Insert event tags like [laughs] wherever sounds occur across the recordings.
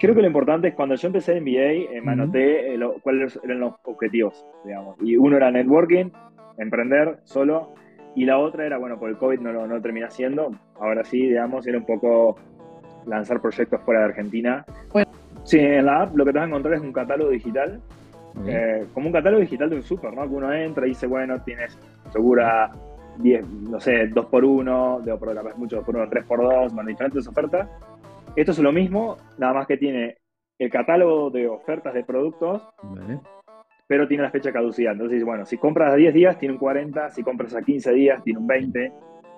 creo que lo importante es cuando yo empecé en MBA, eh, me anoté eh, cuáles eran los objetivos, digamos. Y uno era networking, emprender solo, y la otra era, bueno, por el COVID no lo no terminé haciendo, ahora sí, digamos, era un poco lanzar proyectos fuera de Argentina. Bueno. Sí, en la app lo que te vas a encontrar es un catálogo digital, eh, como un catálogo digital de un súper, ¿no? Que uno entra y dice, bueno, tienes segura 10, no sé, 2 por 1 de capaz mucho 2 por 1 3 por 2 bueno, diferentes ofertas. Esto es lo mismo, nada más que tiene el catálogo de ofertas de productos, pero tiene la fecha caducidad. Entonces, bueno, si compras a 10 días, tiene un 40, si compras a 15 días, tiene un 20,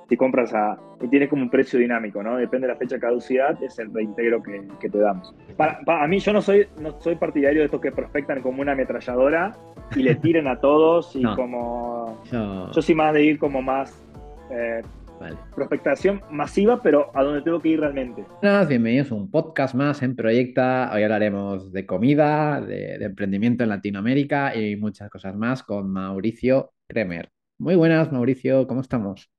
si compras a... y tiene como un precio dinámico, ¿no? Depende de la fecha de caducidad, es el reintegro que, que te damos. Para, a mí yo no soy, no soy partidario de estos que prospectan como una ametralladora y le tiren a todos y [laughs] como... Yo... soy más de ir como más... Eh, Prospectación masiva, pero a donde tengo que ir realmente. bienvenidos a un podcast más en Proyecta. Hoy hablaremos de comida, de, de, emprendimiento en Latinoamérica y muchas cosas más con Mauricio Kremer. Muy buenas, Mauricio, ¿cómo estamos?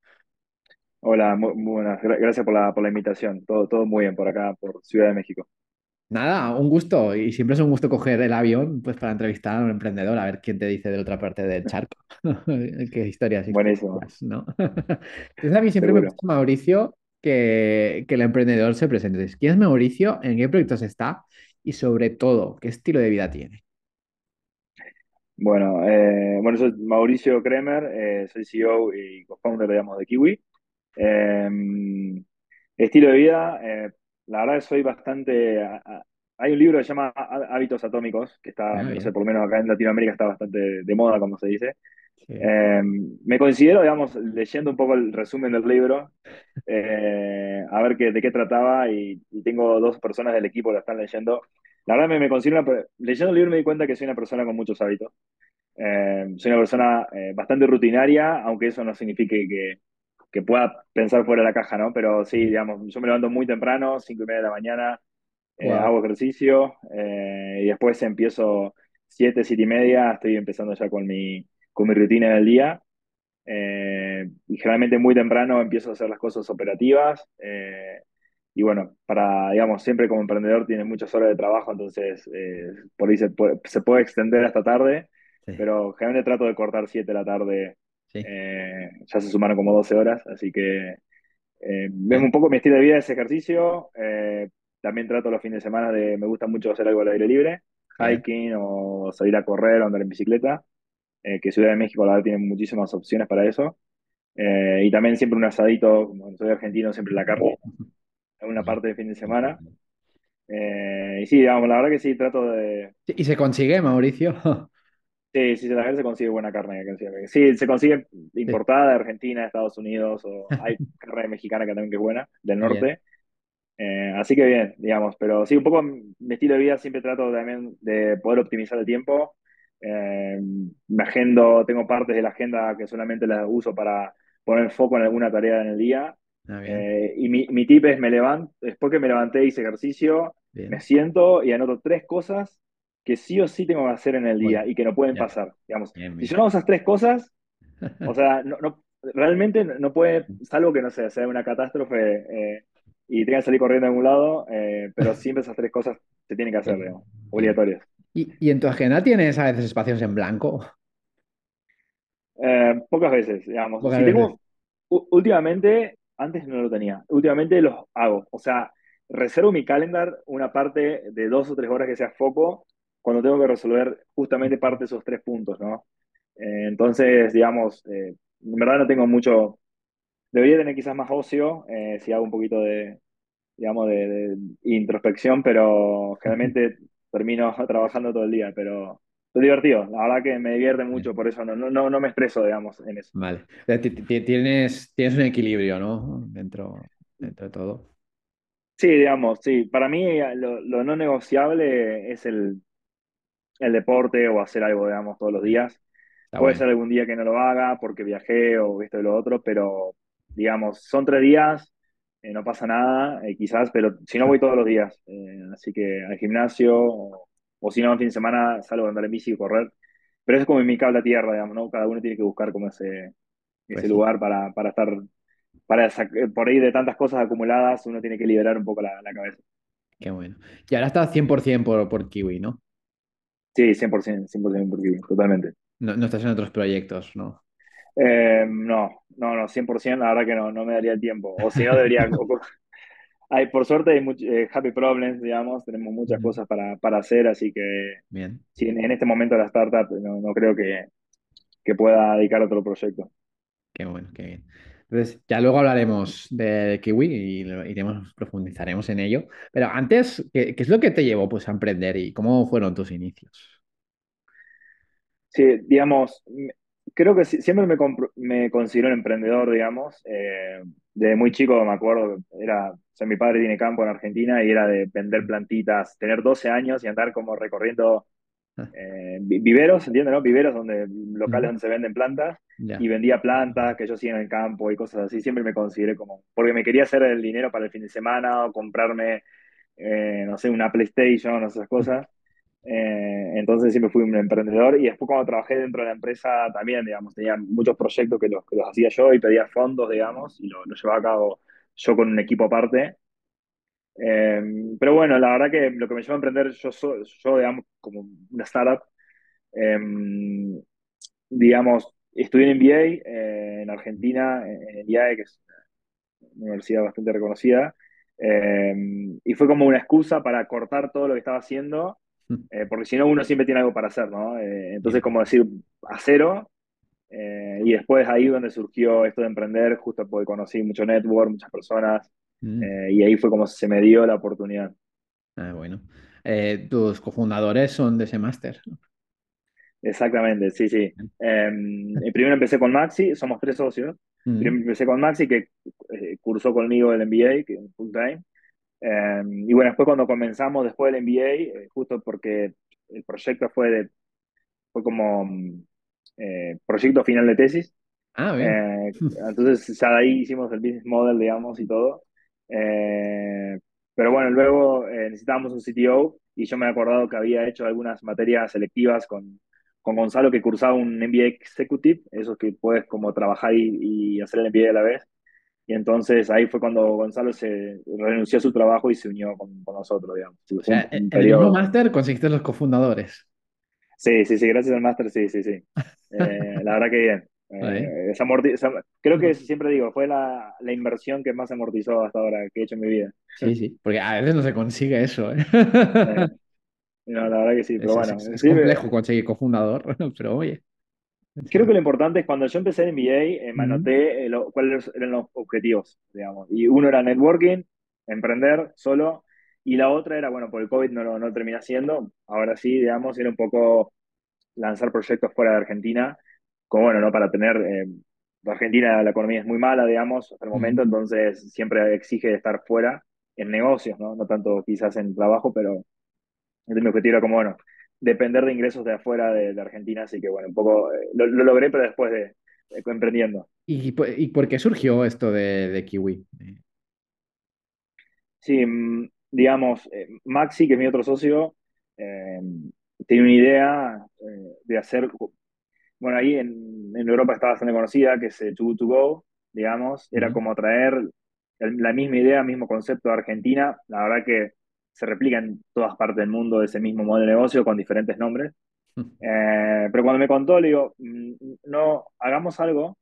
Hola, muy, buenas. Gracias por la, por la invitación. Todo, todo muy bien por acá, por Ciudad de México. Nada, un gusto. Y siempre es un gusto coger el avión pues, para entrevistar a un emprendedor, a ver quién te dice de la otra parte del charco. [laughs] Qué historias. Buenísimo. ¿no? [laughs] Entonces a mí siempre me gusta, Mauricio, que, que el emprendedor se presente. ¿Quién es Mauricio? ¿En qué proyectos está? Y sobre todo, ¿qué estilo de vida tiene? Bueno, eh, bueno, soy Mauricio Kremer, eh, soy CEO y co-founder, digamos, de Kiwi. Em, estilo de vida, eh, la verdad que soy bastante... hay un libro que se llama Hábitos Atómicos, que está, ah, no sé, por lo menos acá en Latinoamérica está bastante de moda, como se dice. Em, me considero, digamos, leyendo un poco el resumen del libro, eh, a ver qué, de qué trataba, y, tengo dos personas del equipo que lo están leyendo. La verdad, me, me considero, leyendo el libro me di cuenta que soy una persona con muchos hábitos. Em, soy una persona eh, bastante rutinaria, aunque eso no signifique que, que pueda pensar fuera de la caja, ¿no? Pero sí, digamos, yo me levanto muy temprano, cinco y media de la mañana, eh, hago ejercicio eh, y después empiezo siete, siete y media, estoy empezando ya con mi, con mi rutina del día. Eh, y generalmente muy temprano empiezo a hacer las cosas operativas. y bueno, para, digamos, siempre como emprendedor tiene muchas horas de trabajo, entonces por ahí se puede, se puede, extender hasta tarde, pero generalmente trato de cortar siete de la tarde eh, ya se sumaron como 12 horas, así que eh, un poco mi estilo de vida ese ejercicio. Eh, también trato los fines de semana de, me gusta mucho hacer algo al aire libre, hiking o salir a correr o andar en bicicleta, eh, que Ciudad de México la verdad tiene muchísimas opciones para eso. y también siempre un asadito, como soy argentino, siempre la carne, en una parte de fin de semana. y sí, digamos, la verdad que sí, trato de... ¿Y se consigue, Mauricio? Sí, sí, la gente se consigue buena carne. Sí, se consigue importada de Argentina, de Estados Unidos, o hay [laughs] carne mexicana que también que es buena, del norte. Eh, así que bien, digamos, pero sí, un poco mi estilo de vida siempre trato también de poder optimizar el tiempo. Eh, me agendo, tengo partes de la agenda que solamente las uso para poner foco en alguna tarea en el día. Ah, eh, y mi, mi, tip es me levanto, después que me levanté hice ejercicio, me siento y anoto tres cosas que sí o sí tengo que hacer en el día y que no pueden pasar. Digamos, si yo no hago esas tres cosas, o [laughs] sea, no, no, realmente no puede, salvo que no sé, sea una catástrofe eh, y tenga que salir corriendo a algún lado, eh, pero [laughs] siempre esas tres cosas se tienen que hacer, digamos, obligatorias. ¿Y, ¿Y, en tu agenda tienes a veces espacios en blanco? Eh, pocas veces, digamos. si Tengo, últimamente, antes no lo tenía, últimamente los hago. O sea, reservo mi calendar una parte de dos o tres horas que sea foco cuando tengo que resolver justamente parte de esos tres puntos, ¿no? Eh, entonces, digamos, eh, en verdad no tengo mucho, debería tener quizás más ocio eh, si hago un poquito de, digamos, de, introspección, pero generalmente termino [laughs] trabajando todo el día, pero es divertido, la verdad que me divierte mucho, por eso no, no, no me expreso, digamos, en eso. Vale, tienes, tienes un equilibrio, ¿no? Dentro, dentro de todo. Sí, digamos, sí. Para mí lo, lo no negociable es el, el deporte o hacer algo, digamos, todos los días. Puede ser algún día que no lo haga porque viajé o esto y lo otro, pero digamos, son tres días, eh, no pasa nada, eh, quizás, pero si no voy todos los días. Eh, así que al gimnasio o, si no, en fin de semana salgo a andar en bici y correr. Pero eso es como en mi cable a tierra, digamos, ¿no? Cada uno tiene que buscar como ese, ese pues lugar para, para estar, para por ahí de tantas cosas acumuladas, uno tiene que liberar un poco la cabeza. Qué bueno. Y ahora estás 100% por, por Kiwi, ¿no? Sí, 100%, 100% por Kiwi, totalmente. ¿no? No estás en otros proyectos, ¿no? Eh, no, no, no, 100%, la verdad que no, no me daría el tiempo. O si no, debería... [laughs] hay, por suerte hay much- eh, happy problems, digamos, tenemos muchas cosas para, para hacer, así que Bien. en, en este momento la startup no, no creo que, que pueda dedicar a otro proyecto. Qué bueno, qué bien. Entonces, ya luego hablaremos de Kiwi y iremos, profundizaremos en ello. Pero antes, ¿qué, es lo que te llevó pues, a emprender y cómo fueron tus inicios? Sí, digamos, creo que siempre me, me considero un emprendedor, digamos. Eh, desde muy chico me acuerdo, era, o sea, mi padre tiene campo en Argentina y era de vender plantitas, tener 12 años y andar como recorriendo [laughs] eh, vi- viveros, ¿entiendes, no? Viveros donde, locales donde se venden plantas y vendía plantas que yo hacía en el campo y cosas así. Siempre me consideré como, porque me quería hacer el dinero para el fin de semana o comprarme, eh, no sé, una PlayStation o esas cosas. Eh, entonces siempre fui un emprendedor y después cuando trabajé dentro de la empresa también, digamos, tenía muchos proyectos que los, que los hacía yo y pedía fondos, digamos, y lo llevaba a cabo yo con un equipo aparte. Eh, pero bueno, la verdad que lo que me llevó a emprender yo, yo digamos, como una startup, eh, digamos, estudié en MBA eh, en Argentina, en el IAE, que es una universidad bastante reconocida, eh, y fue como una excusa para cortar todo lo que estaba haciendo eh, porque si no uno siempre tiene algo para hacer, ¿no? Eh, entonces, como decir, a cero, eh, y después ahí donde surgió esto de emprender, justo porque conocí mucho network, muchas personas, Mm, eh, y ahí fue como se me dio la oportunidad. ah, bueno. Eh, tus cofundadores son de ese máster. Exactamente, sí, sí. Eh, primero empecé con Maxi, somos tres socios. Mm, Primero empecé con Maxi, que cursó conmigo el MBA, que full time. Eh, y bueno, después cuando comenzamos después del MBA, justo porque el proyecto fue, de, fue como eh, proyecto final de tesis, Ah, bien. Eh, [laughs] entonces ya de ahí hicimos el business model, digamos, y todo. Eh, pero bueno, luego eh, necesitábamos un CTO y yo me he acordado que había hecho algunas materias selectivas con, con Gonzalo que cursaba un MBA Executive, esos que puedes como trabajar y, y hacer el MBA a la vez. Y entonces ahí fue cuando Gonzalo se renunció a su trabajo y se unió con, con nosotros, digamos. O sea, en el mismo máster conseguiste los cofundadores. Sí, sí, sí, gracias al máster, sí, sí, sí. [laughs] Eh, la verdad que bien. Eh, esa amorti- creo que siempre digo, fue la, la inversión que más amortizó hasta ahora que he hecho en mi vida. Sí, sí, porque a veces no se consigue eso, ¿eh? Eh, no, la verdad que sí, pero Es, es- bueno, es- es sí, complejo conseguir cofundador, [laughs] pero oye. creo que lo importante es cuando yo empecé en MBA, eh, me anoté lo- cuáles eran los objetivos, digamos. Y uno era networking, emprender solo, y la otra era, bueno, por el COVID no lo no terminé haciendo, ahora sí, digamos, era un poco lanzar proyectos fuera de Argentina, como bueno, ¿no? Para tener, eh, Argentina la economía es muy mala, digamos, hasta el momento, entonces siempre exige estar fuera en negocios, ¿no? No tanto quizás en trabajo, pero mi objetivo era como, bueno, depender de ingresos de afuera de, de Argentina, así que bueno, un poco eh, lo, lo logré, pero después de, de emprendiendo. ¿Y, po- y por qué surgió esto de, de Kiwi? Sí, mm, digamos, eh, Maxi, que es mi otro socio, eh, tiene una idea de hacer bueno, ahí en, en Europa está bastante conocida, que es eh, Too Good To Go, digamos, era como traer el- la misma idea, mismo concepto de Argentina, la verdad que se replica en todas partes del mundo ese mismo modelo de negocio con diferentes nombres. Eh, pero cuando me contó, le digo, "Mm, no, hagamos algo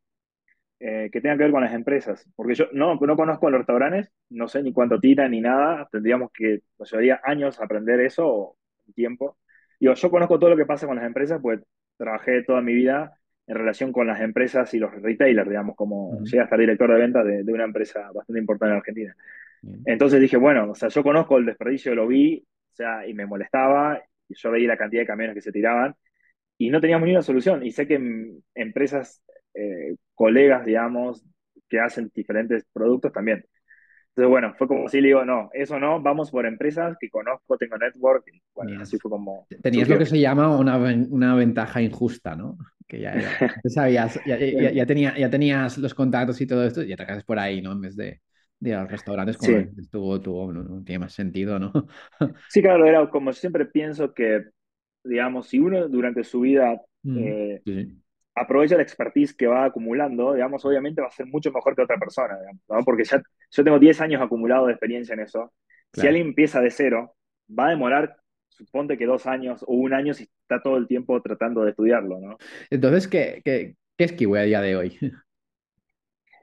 eh, que tenga que ver con las empresas, porque yo no, no conozco los restaurantes, no sé ni cuánto tiran ni nada, tendríamos que, nos llevaría años aprender eso, o tiempo. Digo, yo conozco todo lo que pasa con las empresas, pues trabajé toda mi vida en relación con las empresas y los retailers, digamos, como ujú, llegué a estar director de ventas de, de una empresa bastante importante en Argentina. Entonces dije, bueno, o sea, yo conozco el desperdicio, lo vi, o sea, y me molestaba, y yo veía la cantidad de camiones que se tiraban, y no teníamos ni una solución. Y sé que empresas, eh, colegas, digamos, que hacen diferentes productos también. Entonces, bueno, fue como así, le digo, no, eso no, vamos por empresas que conozco, tengo network, y bueno, así fue como Tenías lo que se llama una, una ventaja injusta, ¿no? Que ya, [laughs] sabías, ya, ya- ya tenía- ya tenías los contactos y todo esto, y atacas por ahí, ¿no? En vez de, de ir a los restaurantes, como Sí, tú, tú, no, no tiene más sentido, ¿no? sí, claro, era como siempre pienso que, digamos, si uno durante su vida eh, sí. Aprovecha la expertise que va acumulando, digamos, obviamente va a ser mucho mejor que otra persona, digamos, ¿no? Porque ya yo tengo 10 años acumulados de experiencia en eso, Si alguien empieza de cero, va a demorar, suponte que dos años o un año si está todo el tiempo tratando de estudiarlo, ¿no? Entonces, ¿qué, qué, qué es Kiwi a día de hoy? [laughs]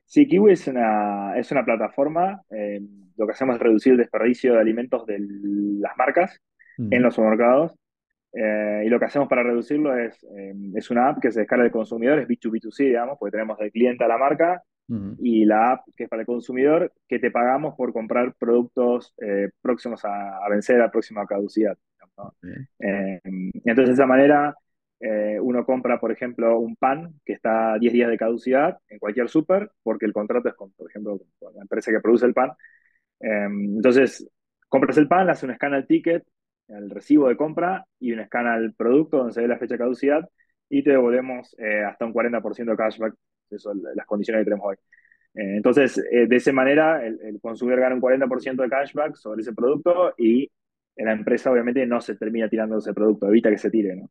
Sí, Kiwi es una, es una plataforma. eh, lo que hacemos es reducir el desperdicio de alimentos de las marcas en los supermercados. Eh, y lo que hacemos para reducirlo es, eh, es una app que se descarga del consumidor, es B2B2C, digamos, porque tenemos del cliente a la marca ujú, y la app que es para el consumidor, que te pagamos por comprar productos eh, próximos a, a vencer, a próxima caducidad. ¿no? bien, Eh, entonces, de esa manera, eh, uno compra, por ejemplo, un pan que está a 10 días de caducidad en cualquier súper, porque el contrato es con, por ejemplo, con la empresa que produce el pan. Eh, entonces, compras el pan, haces un scan al ticket, al recibo de compra y un scan al producto donde se ve la fecha de caducidad y te devolvemos eh, hasta un 40% de cashback. Eso son las condiciones que tenemos hoy. Eh, entonces, eh, de esa manera, el, el, consumidor gana un 40% de cashback sobre ese producto y la empresa obviamente no se termina tirando ese producto, evita que se tire, ¿no?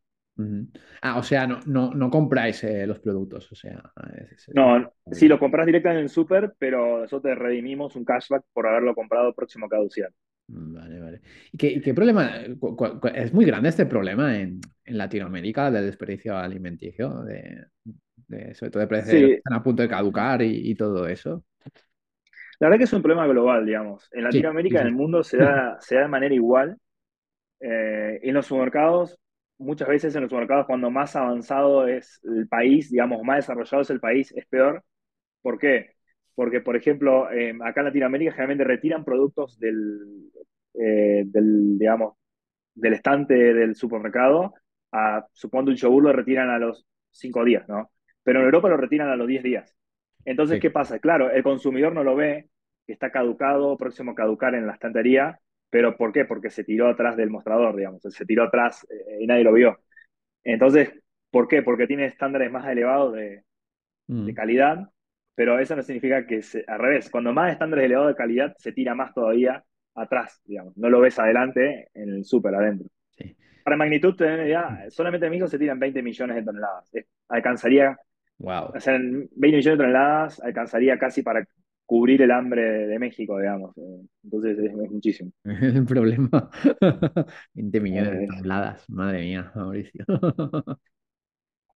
Ah, o sea, no, no, no compráis eh, los productos, o sea, es- es- es- No, si lo compras directamente en el súper, pero nosotros te redimimos un cashback por haberlo comprado próximo a caducidad. Vale, vale. ¿Y qué, qué problema? cu- es muy grande este problema en, en Latinoamérica del desperdicio alimenticio, de, de- sobre todo de precios que están a punto de caducar y, y todo eso. la verdad que es un problema global, digamos. En Sí, sí, Latinoamérica, en el mundo, se da, [laughs] se da de manera igual. Eh, en los supermercados, muchas veces en los supermercados, cuando más avanzado es el país, digamos, más desarrollado es el país, es peor. ¿Por qué? Porque, por ejemplo, eh, acá en Latinoamérica generalmente retiran productos del, eh, del, digamos, del estante del supermercado a, supongo, un yogur lo retiran a los 5 días, ¿no? Pero en Europa lo retiran a los 10 días. Entonces, Sí. ¿qué pasa? Claro, el consumidor no lo ve, que está caducado, próximo a caducar en la estantería, pero ¿por qué? Porque se tiró atrás del mostrador, digamos, se tiró atrás eh, y nadie lo vio. Entonces, ¿por qué? Porque tiene estándares más elevados de, de Mm, calidad, pero eso no significa que, se, al revés, cuando más estándares elevados de calidad, se tira más todavía atrás, digamos, no lo ves adelante en el súper adentro. sí. Para magnitud, idea, solamente en México se tiran 20 millones de toneladas. Es- alcanzaría, Wow. o sea, 20 millones de toneladas alcanzaría casi para cubrir el hambre de México, digamos. Eh, Entonces es, es muchísimo. [laughs] El problema. [laughs] 20 millones de Eh, toneladas. Madre mía, Mauricio. [laughs]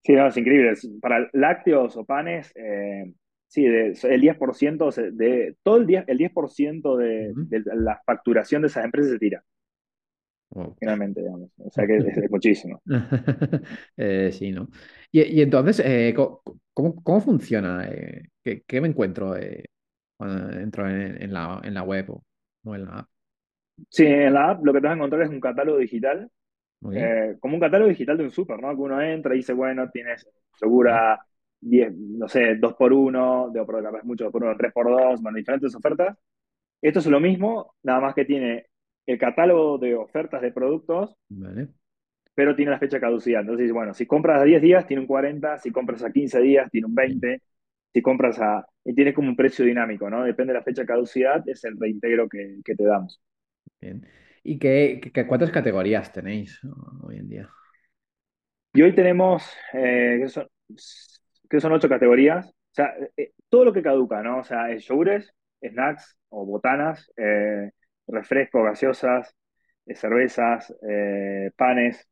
sí, no, es increíble. Es- Para lácteos o panes, eh, sí, de- el 10% se- de todo el 10, el 10% de, Ujú. de la facturación de esas empresas se tira, Wow. finalmente, digamos. O sea que es, es muchísimo. [laughs] Eh, sí, ¿no? Y, y entonces, eh, ¿cómo, cómo funciona? Eh, ¿qué, qué me encuentro eh, cuando entro en, en la, en la web o, o en la app? Sí, en la app lo que te vas a encontrar es un catálogo digital como un catálogo digital de un súper, ¿no? Que uno entra y dice, bueno, tienes segura 10, no sé, 2 por 1 de capaz mucho 2 por 1 3 por 2 bueno, diferentes ofertas. Esto es lo mismo, nada más que tiene el catálogo de ofertas de productos, Vale. pero tiene la fecha de caducidad. Entonces, bueno, si compras a 10 días, tiene un 40, si compras a 15 días, tiene un Bien, 20, si compras a... Y tiene como un precio dinámico, ¿no? Depende de la fecha de caducidad, es el reintegro que, que te damos. bien. ¿Y qué, qué- cuántas categorías tenéis hoy en día? Y hoy tenemos, eh, son, que son ocho categorías. O sea, eh, todo lo que caduca, ¿no? O sea, es yogures, snacks o botanas, eh, refrescos, gaseosas, eh, cervezas, eh, panes,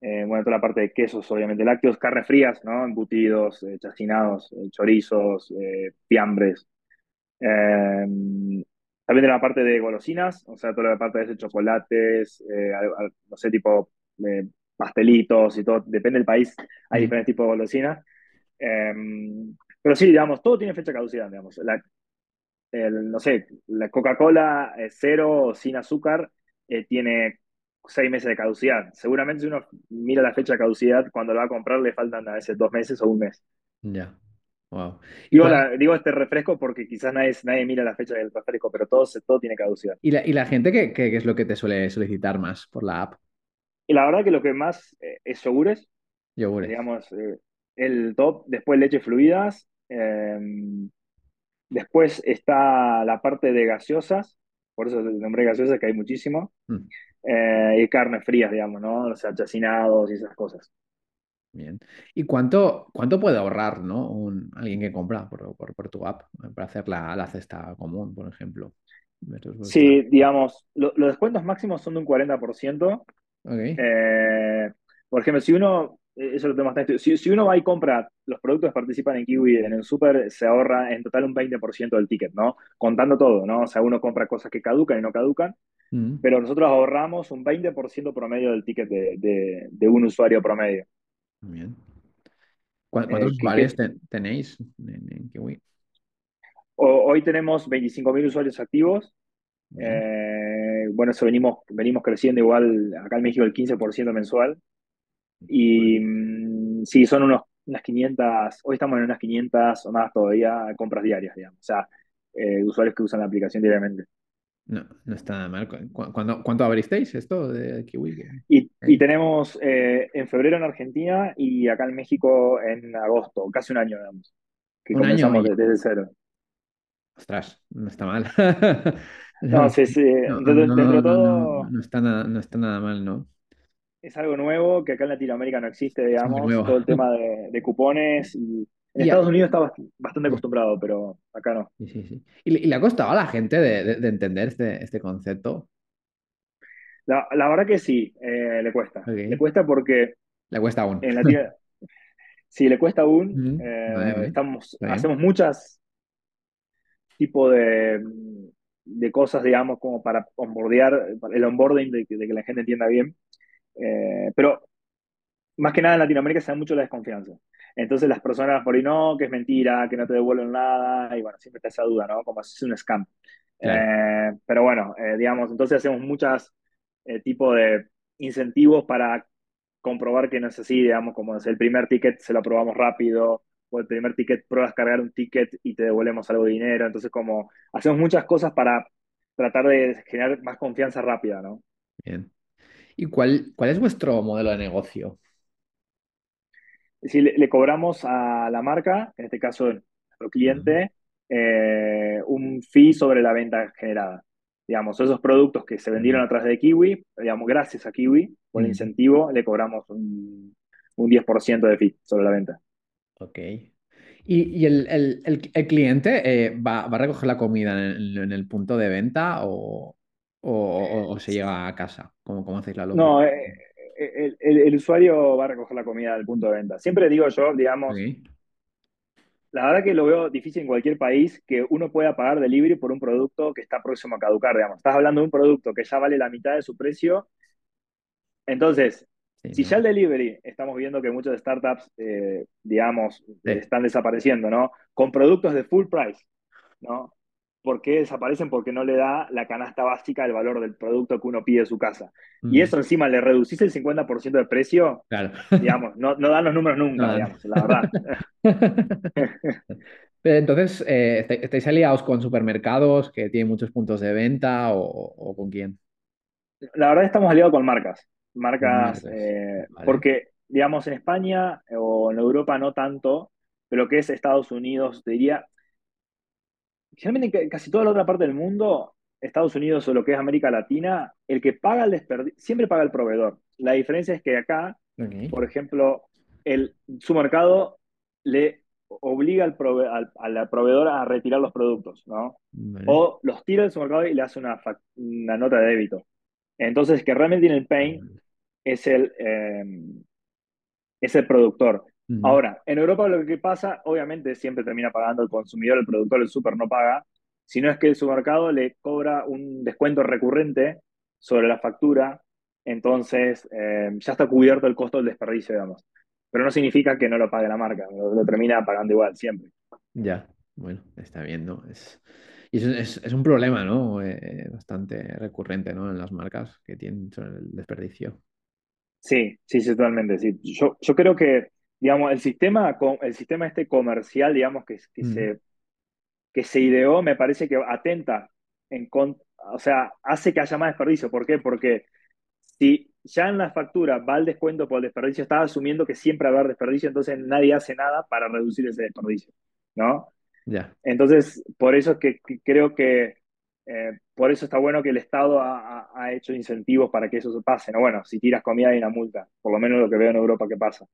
eh, bueno, toda la parte de quesos, obviamente, lácteos, carnes frías, ¿no? Embutidos, eh, chacinados, eh, chorizos, eh, fiambres. Eh, también de la parte de golosinas, o sea, toda la parte de ese, chocolates, eh, al- al- no sé, tipo eh, pastelitos y todo, depende del país, hay diferentes tipos de golosinas. Eh, pero sí, digamos, todo tiene fecha de caducidad, digamos. La, el, no sé, la Coca-Cola eh, cero sin azúcar eh, tiene seis meses de caducidad. Seguramente si uno mira la fecha de caducidad, cuando lo va a comprar le faltan a veces dos meses o un mes. ya. Wow. ¿Y, Digo, cuál- la- digo este refresco porque quizás nadie, nadie mira la fecha del refresco, pero todo, todo tiene caducidad. y la, y la gente qué, qué- qué es lo que te suele solicitar más por la app? Y la verdad que lo que más eh, es yogures, Yogures. digamos, eh, el top, después leche fluidas, eh, después está la parte de gaseosas, por eso el nombre gaseosas, que hay muchísimo, Mm, eh, y carnes frías, digamos, ¿no? O sea, chacinados y esas cosas. bien. ¿Y cuánto, cuánto puede ahorrar, ¿no? un- alguien que compra por, por- por tu app para hacer la, la cesta común, por ejemplo? Sí, digamos, lo- los descuentos máximos son de un 40%. Ok. Eh, por ejemplo, si uno, eh, eso lo tenemos bastante estudiado, si, si uno va y compra los productos que participan en Kiwi en el súper, se ahorra en total un 20% del ticket, ¿no? Contando todo, ¿no? O sea, uno compra cosas que caducan y no caducan, Mm, pero nosotros ahorramos un 20% promedio del ticket de, de- de un usuario promedio. bien. ¿Cu- ¿Cuántos Eh, que, usuarios que- te- tenéis en, en Kiwi? ho- hoy tenemos 25.000 usuarios activos. Eh, bueno, eso venimos, venimos creciendo igual acá en México el 15% mensual. Y mm, sí, son unos, unas 500, hoy estamos en unas 500 o más todavía compras diarias, digamos. O sea, eh, usuarios que usan la aplicación diariamente. No, no está nada mal. ¿Cu- cu- ¿Cuándo, cuánto abristeis esto de Kiwi? ¿Qué- Y, y ¿Eh? tenemos eh, en febrero en Argentina y acá en México en agosto, casi un año, digamos, que Un año comenzamos de- desde cero. Ostras, no está mal. No, sí, sí, [laughs] No, dentro, no, dentro de no, no, todo no está nada, no está nada mal, ¿no? Es algo nuevo que acá en Latinoamérica no existe, digamos, todo el tema de, de cupones. Y en Y Estados Unidos está bast- bastante acostumbrado, pero acá no. Sí, sí, sí. ¿Y, le y le ha costado a la gente de, de- de entender este, este concepto? La, la verdad que sí, eh, le cuesta. Le cuesta porque Le cuesta aún. en Latino, [laughs] sí, le cuesta aún. Eh, vale. estamos, hacemos muchas tipo de, de cosas, digamos, como para onboardear, el onboarding de, de que la gente entienda bien. Eh, pero más que nada en Latinoamérica se da mucho la desconfianza. Entonces las personas por ahí no, que es mentira, que no te devuelven nada, y bueno, siempre está esa duda, ¿no? Como si es un scam. Claro. Eh, pero bueno, eh, digamos, entonces hacemos muchas eh, tipo de incentivos para comprobar que no es así, digamos, como es el primer ticket se lo aprobamos rápido, o el primer ticket pruebas cargar un ticket y te devolvemos algo de dinero. Entonces, como hacemos muchas cosas para tratar de generar más confianza rápida, ¿no? Bien. ¿Y cuál, cuál es vuestro modelo de negocio? Decir, le, le cobramos a la marca, en este caso nuestro Ujú. cliente, eh, un fee sobre la venta generada. Digamos, esos productos que se vendieron a través de Kiwi, digamos, gracias a Kiwi, por el incentivo, le cobramos un, un 10% de fee sobre la venta. Ok. ¿Y, y el, el- el- el cliente eh, va, va a recoger la comida en el punto de venta o, o- o- o se llega a casa? ¿Cómo, cómo hacéis la No, logística? eh, el, el- el usuario va a recoger la comida del punto de venta. Siempre digo yo, digamos, la verdad que lo veo difícil en cualquier país que uno pueda pagar delivery por un producto que está próximo a caducar, digamos. Estás hablando de un producto que ya vale la mitad de su precio. Entonces, Sí, si ¿no? ya el delivery, estamos viendo que muchas startups, eh, digamos, Sí. están desapareciendo, ¿no? Con productos de full price, ¿no? ¿Por qué desaparecen? Porque no le da la canasta básica el valor del producto que uno pide de su casa. Y eso encima le reducís el 50% de precio, claro. digamos, no, no dan los números nunca, No digamos, la verdad. [laughs] Pero entonces, eh, ¿estáis, aliados con supermercados que tienen muchos puntos de venta o, o con quién? La verdad estamos aliados con marcas, marcas, marcas. eh, Vale. porque, digamos, en España o en Europa no tanto, pero lo que es Estados Unidos, te diría, generalmente en ca- casi toda la otra parte del mundo, Estados Unidos o lo que es América Latina, el que paga el desperdicio, siempre paga el proveedor. La diferencia es que acá, por ejemplo, el supermercado le obliga al, prove- al- al proveedor a retirar los productos, ¿no? Vale. O los tira del supermercado y le hace una, una nota de débito. Entonces, que realmente tiene el pain es el, eh, es el productor. Ahora, en Europa lo que pasa, obviamente siempre termina pagando el consumidor, el productor, el super no paga, sino es que el supermercado le cobra un descuento recurrente sobre la factura, entonces eh, ya está cubierto el costo del desperdicio, digamos. Pero no significa que no lo pague la marca, lo, lo termina pagando igual, siempre. Ya, bueno, está bien, ¿no? Es, y es, es- es un problema, ¿no? Eh, bastante recurrente, ¿no? En las marcas que tienen sobre el desperdicio. Sí, sí, sí, totalmente, sí. Yo, yo creo que, digamos, el sistema, el sistema este comercial, digamos, que, que Mm, se, que se ideó, me parece que atenta en con, o sea, hace que haya más desperdicio. ¿Por qué? Porque si ya en la factura va el descuento por el desperdicio, está asumiendo que siempre va a haber desperdicio, entonces nadie hace nada para reducir ese desperdicio, ¿no? ya, Entonces, por eso es que, que creo que, eh, por eso está bueno que el Estado ha, ha- ha hecho incentivos para que eso se pase, ¿no? Bueno, si tiras comida hay una multa, por lo menos lo que veo en Europa que pasa.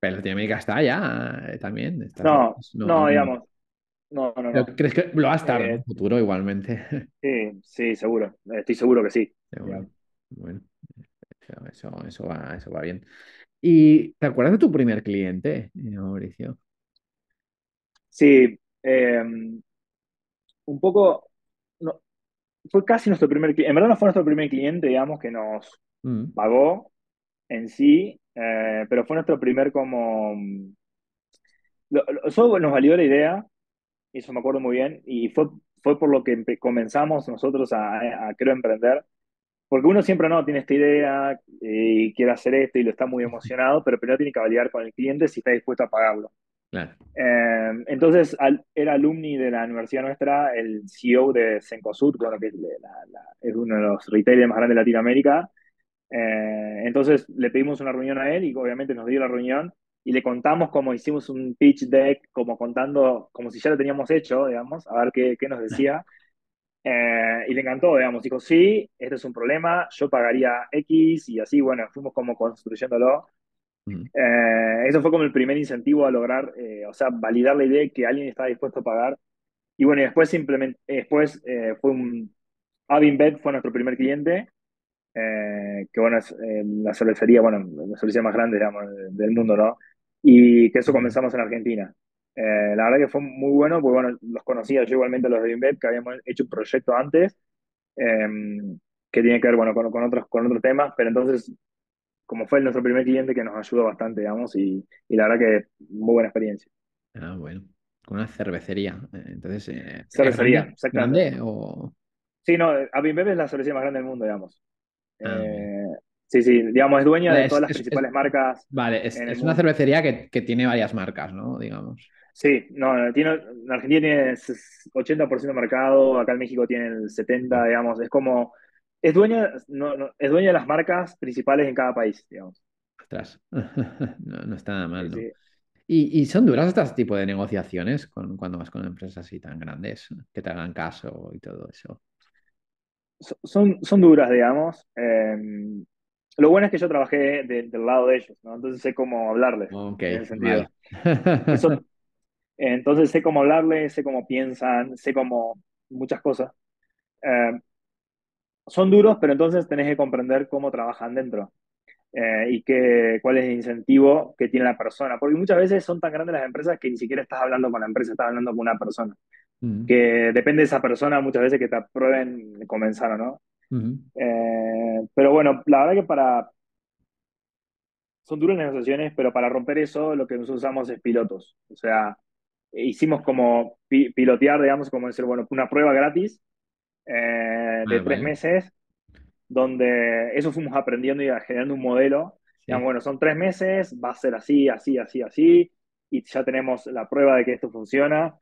Pero Latinoamérica está ya eh, también. No, no, digamos, No, no, no. ¿crees que lo va a estar en Eh, un futuro igualmente? [laughs] sí, sí, seguro. Estoy seguro que sí. Seguro. Bueno, eso, eso, va, eso va bien. ¿Y te acuerdas de tu primer cliente, eh, Mauricio? Sí, eh, un poco, no, fue casi nuestro primer cliente, en verdad no fue nuestro primer cliente, digamos, que nos Mm, pagó en sí, eh, pero fue nuestro primer como, lo- lo- eso nos valió la idea, eso me acuerdo muy bien, y fue, fue por lo que comenzamos nosotros a, a, creo, emprender, porque uno siempre no tiene esta idea eh, y quiere hacer esto y lo está muy emocionado, pero primero tiene que validar con el cliente si está dispuesto a pagarlo. claro. Eh, entonces, al- era alumni de la universidad nuestra, el CEO de Cencosud, bueno, que es, la- la- es uno de los retailers más grandes de Latinoamérica. Eh, entonces, le pedimos una reunión a él y obviamente nos dio la reunión y le contamos cómo hicimos un pitch deck, como contando, como si ya lo teníamos hecho, digamos, a ver qué, qué nos decía. Eh, y le encantó, digamos, dijo, sí, este es un problema, yo pagaría X y así, bueno, fuimos como construyéndolo. Mm, Eh, eso fue como el primer incentivo a lograr, eh, o sea, validar la idea de que alguien estaba dispuesto a pagar. Y bueno, y después, después eh, fue un... Avinbet fue nuestro primer cliente, eh, que bueno, es eh, la cervecería, bueno, la cervecería más grande, digamos, de- del mundo, ¿no? Y que eso comenzamos en Argentina. Eh, la verdad que fue muy bueno, porque bueno, los conocía yo igualmente a los de Avinbet, que habíamos hecho un proyecto antes, eh, que tiene que ver, bueno, con, con otros, con otros temas, pero entonces como fue nuestro primer cliente que nos ayudó bastante, digamos, y, y la verdad que muy buena experiencia. Ah, bueno. Con una cervecería. Eh, Entonces, eh, ¿es Cervecería, grande? exactamente. ¿Grande o...? Sí, no, Avinbeb es la cervecería más grande del mundo, digamos. Ah. Eh, sí, sí, digamos, es dueña Vale, de es, todas las es- es- principales marcas vale, es, una cervecería que, que tiene varias marcas, ¿no? Digamos. Sí, no, tiene, en Argentina tiene 80% de mercado, acá en México tiene el 70%, Wow. digamos, es como, es dueña, no, no, es dueña de las marcas principales en cada país, digamos. Ostras. [laughs] No, no está nada mal, ¿no? sí. ¿Y, y son duras este tipo de negociaciones con, cuando vas con empresas así tan grandes que te hagan caso y todo eso? So- Son, son duras, digamos. Eh, lo bueno es que yo trabajé de- del lado de ellos, ¿no? Entonces sé cómo hablarles, Ok, en ese sentido. vale. [laughs] Eso, entonces sé cómo hablarles, sé cómo piensan, sé cómo muchas cosas. Eh, son duros, pero entonces tenés que comprender cómo trabajan dentro eh, y qué, cuál es el incentivo que tiene la persona. Porque muchas veces son tan grandes las empresas que ni siquiera estás hablando con la empresa, estás hablando con una persona. Que depende de esa persona muchas veces que te aprueben comenzar o no. ujú. Eh, pero bueno, la verdad que para, son duras negociaciones, pero para romper eso lo que nosotros usamos es pilotos. O sea, hicimos como pi- pilotear, digamos, como decir, bueno, una prueba gratis eh, Ah, de tres vale. meses, donde eso fuimos aprendiendo y generando un modelo. Digamos, Sí. bueno, son tres meses, va a ser así, así, así, así, y ya tenemos la prueba de que esto funciona.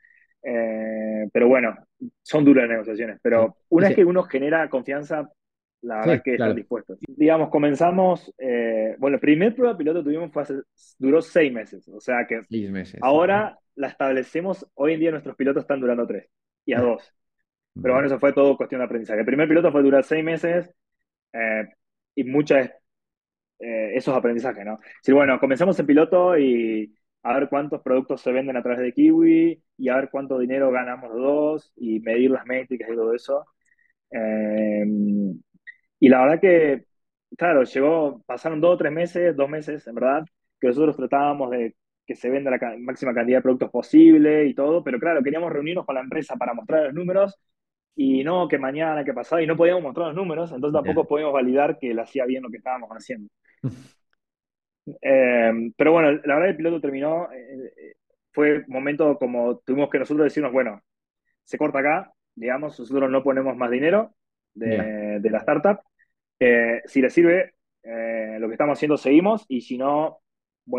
Eh, pero bueno, son duras las negociaciones, Sí. pero una vez que uno genera confianza, la verdad sí, que están claro. dispuestos. Digamos, comenzamos, eh, bueno, el primer prueba piloto que tuvimos fue hace, duró seis meses, o sea que Seis meses. ahora la establecemos, hoy en día nuestros pilotos están durando tres y a dos. Pero bueno, eso fue todo cuestión de aprendizaje. El primer piloto fue durar seis meses eh, y muchas eh, esos aprendizajes, ¿no? Es decir, bueno, comenzamos en piloto y a ver cuántos productos se venden a través de Kiwi y a ver cuánto dinero ganamos los dos y medir las métricas y todo eso. Eh, y la verdad que, claro, llegó, pasaron dos o tres meses, dos meses, en verdad, que nosotros tratábamos de que se venda la máxima cantidad de productos posible y todo, pero claro, queríamos reunirnos con la empresa para mostrar los números y no que mañana, que pasado, y no podíamos mostrar los números, entonces tampoco podíamos validar que él hacía bien lo que estábamos haciendo. [laughs] Eh, pero bueno, la verdad el piloto terminó, eh, eh, fue momento como tuvimos que nosotros decirnos, bueno, se corta acá, digamos, nosotros no ponemos más dinero de, de la startup. Eh, si le sirve eh, lo que estamos haciendo, seguimos, y si no,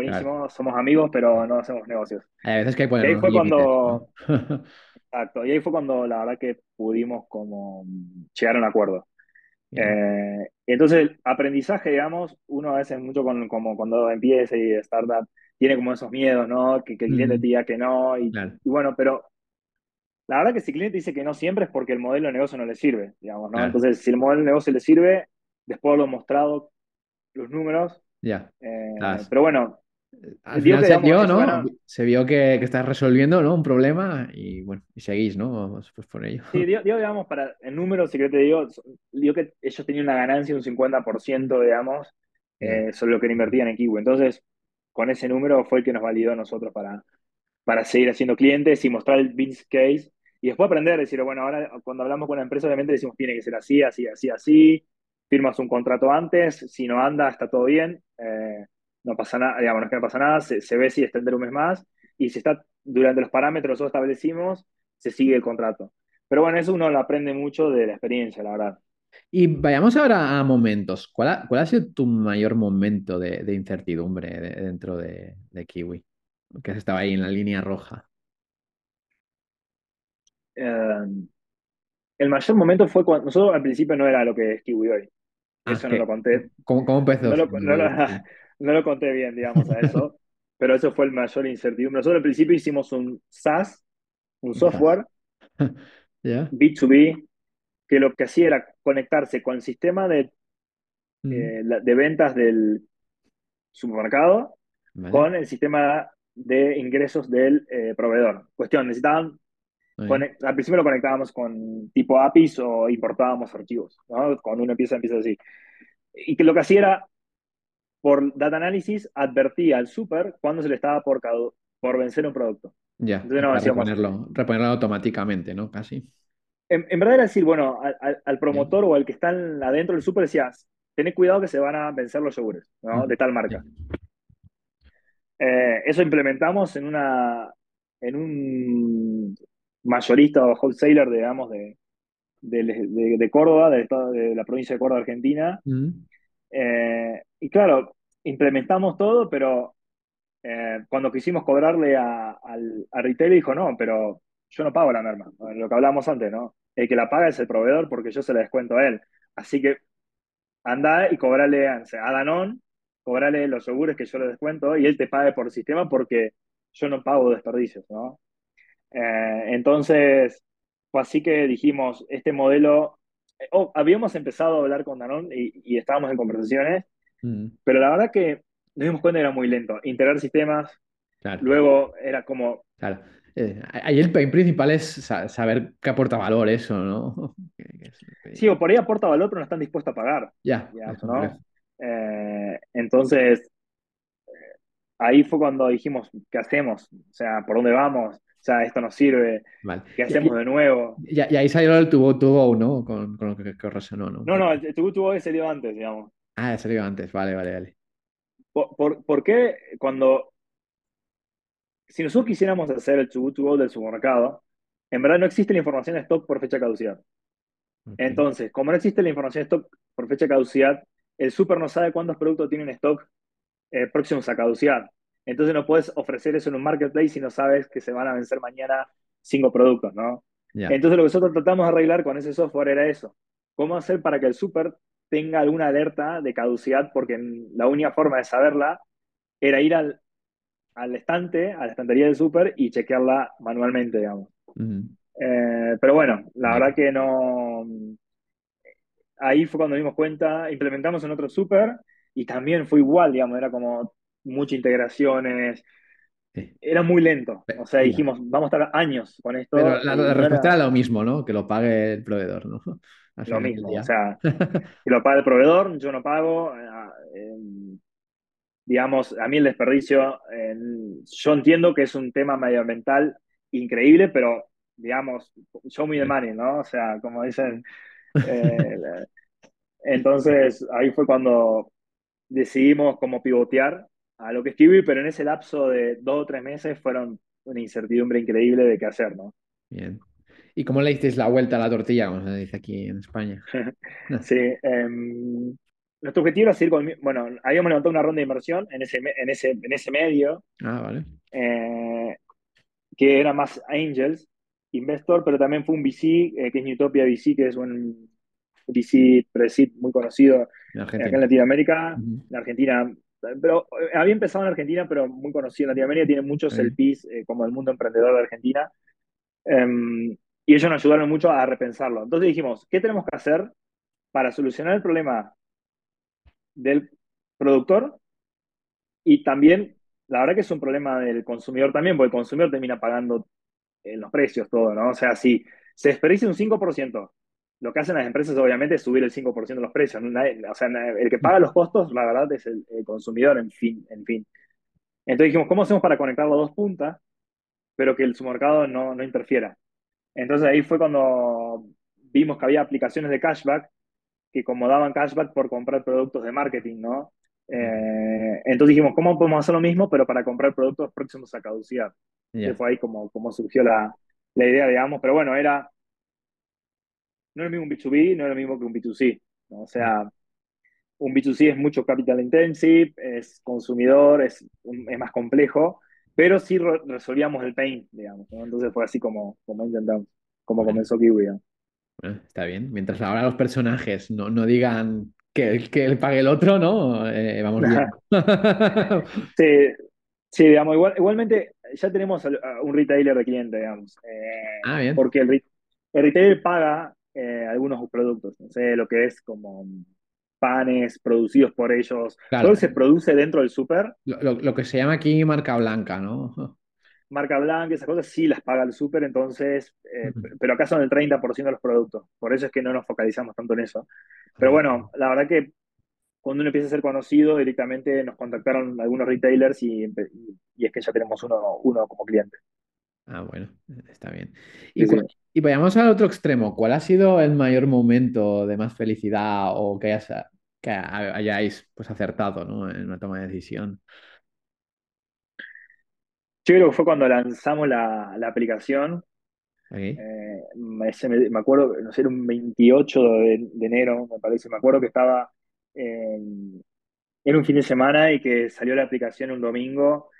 Claro. buenísimo, somos amigos, pero no hacemos negocios. Hay veces que hay que Y ahí fue cuando, exacto, y ahí fue cuando la verdad que pudimos como llegar a un acuerdo. Eh, entonces, aprendizaje, digamos, uno a veces mucho con, como cuando empieza y startup, tiene como esos miedos, ¿no? Que, que el cliente te diga que no, y, claro. y bueno, pero la verdad que si el cliente dice que no siempre es porque el modelo de negocio no le sirve, digamos, ¿no? Claro. Entonces, si el modelo de negocio le sirve, después de haberlo mostrado los números, Ya. eh, pero bueno, Al final se vio, ¿no? Se vio que, que estás resolviendo, ¿no? Un problema y bueno, y seguís, ¿no? Vamos, pues por ello. Sí, digo, digo, digamos, para, en números, si que te digo, digo que ellos tenían una ganancia de un 50%, digamos, eh, sobre lo que invertían en Kiwi. Entonces, con ese número fue el que nos validó a nosotros para, para seguir haciendo clientes y mostrar el business case. Y después aprender, decir, bueno, ahora cuando hablamos con la empresa, obviamente decimos, tiene que ser así, así, así, así. Firmas un contrato antes, si no anda, está todo bien, eh, no pasa nada, digamos, no es que no pasa nada, se, se ve si extender un mes más. Y si está durante los parámetros que nosotros establecimos, se sigue el contrato. Pero bueno, eso uno lo aprende mucho de la experiencia, la verdad. Y vayamos ahora a momentos. ¿Cuál ha, cuál ha sido tu mayor momento de, de incertidumbre de- dentro de, de Kiwi? Que has estado ahí en la línea roja. Eh, el mayor momento fue cuando nosotros al principio no era lo que es Kiwi hoy. Ah, Eso no lo conté. ¿Cómo, cómo empezó No lo, no? No lo conté bien, digamos, a eso. [laughs] Pero eso fue el mayor incertidumbre. Nosotros al principio hicimos un SaaS, un software [laughs] ¿Ya? B2B, que lo que hacía era conectarse con el sistema de, Mm, eh, de ventas del supermercado Vale. con el sistema de ingresos del eh, proveedor. Cuestión, necesitaban al principio lo conectábamos con tipo APIs o importábamos archivos, ¿no? Cuando uno empieza, empieza así. Y que lo que hacía era, por data analysis, advertía al super cuando se le estaba por, por vencer un producto. Ya, Entonces no reponerlo, reponerlo automáticamente, ¿no? Casi. en, en verdad era decir, bueno, al, promotor o al que está en- adentro del super decías, tened cuidado que se van a vencer los yogures, ¿no? De tal marca. Eh, eso implementamos en una en un mayorista o wholesaler, digamos, de, de, de- de Córdoba, del estado, de la provincia de Córdoba, Argentina. Eh, y claro, implementamos todo, pero eh, cuando quisimos cobrarle a, al, a retail dijo, no, pero yo no pago la merma, lo que hablamos antes, ¿no? El que la paga es el proveedor porque yo se la descuento a él. Así que anda y cobrale a, a Danone, cobrale los yogures que yo le descuento y él te pague por sistema porque yo no pago desperdicios, ¿no? Eh, entonces, fue así que dijimos, este modelo, eh, oh, habíamos empezado a hablar con Danone y, y estábamos en conversaciones, mm, pero la verdad que nos dimos cuenta que era muy lento. Integrar sistemas, Claro, luego era como, claro. Eh, ahí el pain principal es sa- saber qué aporta valor eso, ¿no? [laughs] Que- que que- sí, o por ahí aporta valor, pero no están dispuestos a pagar, Ya, complejo. ¿no? Eh, entonces, ahí fue cuando dijimos, ¿qué hacemos? O sea, ¿por dónde vamos? O sea, esto nos sirve, Vale. ¿qué Y, hacemos de nuevo? y- y ahí salió el tubo tubo, ¿no? Con, con lo que, que resonó, ¿no? No, no, el tubo que salió antes, digamos. Ah, salió antes, vale, vale, vale. ¿Por, por, por qué cuando, si nosotros quisiéramos hacer el to to go del supermercado, en verdad no existe la información de stock por fecha de caducidad. Entonces, como no existe la información de stock por fecha de caducidad, el super no sabe cuántos productos tienen stock eh, próximos a caducidad. Entonces no puedes ofrecer eso en un marketplace si no sabes que se van a vencer mañana cinco productos, ¿no? Entonces lo que nosotros tratamos de arreglar con ese software era eso. ¿Cómo hacer para que el super tenga alguna alerta de caducidad? Porque la única forma de saberla era ir al, al estante, a la estantería del super y chequearla manualmente, digamos. Eh, pero bueno, la verdad que no. Ahí fue cuando dimos cuenta, implementamos en otro super y también fue igual, digamos, era como muchas integraciones, Sí. era muy lento. O sea, dijimos, vamos a estar años con esto. Pero la, respuesta era era lo mismo, ¿no? Que lo pague el proveedor, ¿no? Lo mismo. O sea, [laughs] que lo paga el proveedor, yo no pago. eh, eh, digamos, a mí el desperdicio, eh, yo entiendo que es un tema medioambiental increíble, pero digamos, show me the money, ¿no? O sea, como dicen. [laughs] eh, entonces, ahí fue cuando decidimos como pivotear a lo que es Kiwi, pero en ese lapso de dos o tres meses fueron una incertidumbre increíble de qué hacer, ¿no? Bien. ¿Y cómo le disteis la vuelta a la tortilla, como se dice aquí en España? [laughs] Sí, em, nuestro objetivo era seguir con, bueno, habíamos levantado una ronda de inversión en ese, en ese, en ese medio, Ah, vale. eh, que era más Angels, Investor, pero también fue un VC, eh, que es Newtopia VC, que es un VC, Presid muy conocido En acá en Argentina. Latinoamérica, Ujú. en Argentina, pero eh, había empezado en Argentina, pero muy conocido en Latinoamérica, tiene muchos Sí. LPs eh, como el mundo emprendedor de Argentina, Em, y ellos nos ayudaron mucho a repensarlo. Entonces dijimos, ¿qué tenemos que hacer para solucionar el problema del productor y también la verdad que es un problema del consumidor también, porque el consumidor termina pagando en los precios todo, ¿no? O sea, si se desperdicia un 5%, lo que hacen las empresas obviamente es subir el 5% de los precios. o sea, el que paga los costos, la verdad, es el, consumidor, en fin, en fin. Entonces dijimos, ¿cómo hacemos para conectar las dos puntas, pero que el submercado no, no interfiera? Entonces ahí fue cuando vimos que había aplicaciones de cashback que como daban cashback por comprar productos de marketing, ¿no? Eh, entonces dijimos, ¿cómo podemos hacer lo mismo, pero para comprar productos próximos a caducidad? Que fue ahí como, como surgió la, la idea, digamos, pero bueno, era, no es lo mismo un B2B, no es lo mismo que un B2C, ¿no? O sea, un B2C es mucho capital intensive, es consumidor, es, es más complejo, pero sí resolvíamos el pain, digamos, ¿no? Entonces fue así como, como intentamos, como comenzó Kiwi, está bien. Mientras ahora los personajes no, no digan que, que él pague el otro, ¿no? Eh, vamos bien. [laughs] sí, sí, digamos, igual, igualmente ya tenemos un retailer de cliente, digamos. Eh, ah, bien. Porque el, el retailer paga eh, algunos productos, no sé, lo que es como panes producidos por ellos. Todo se produce dentro del súper. Lo, lo, que se llama aquí marca blanca, ¿no? [laughs] marca blanca, esas cosas sí las paga el súper, entonces, eh, pero acá son el 30% de los productos. Por eso es que no nos focalizamos tanto en eso. Pero bueno, la verdad que cuando uno empieza a ser conocido, directamente nos contactaron algunos retailers y, y es que ya tenemos uno, uno como cliente. Ah, bueno, está bien. Y, y vayamos al otro extremo. ¿Cuál ha sido el mayor momento de más felicidad o que, que hayáis pues, acertado ¿no? en una toma de decisión? Yo creo que fue cuando lanzamos la, aplicación. Eh, me, acuerdo, no sé, era un 28 de, enero, me parece. Me acuerdo que estaba en, un fin de semana y que salió la aplicación un domingo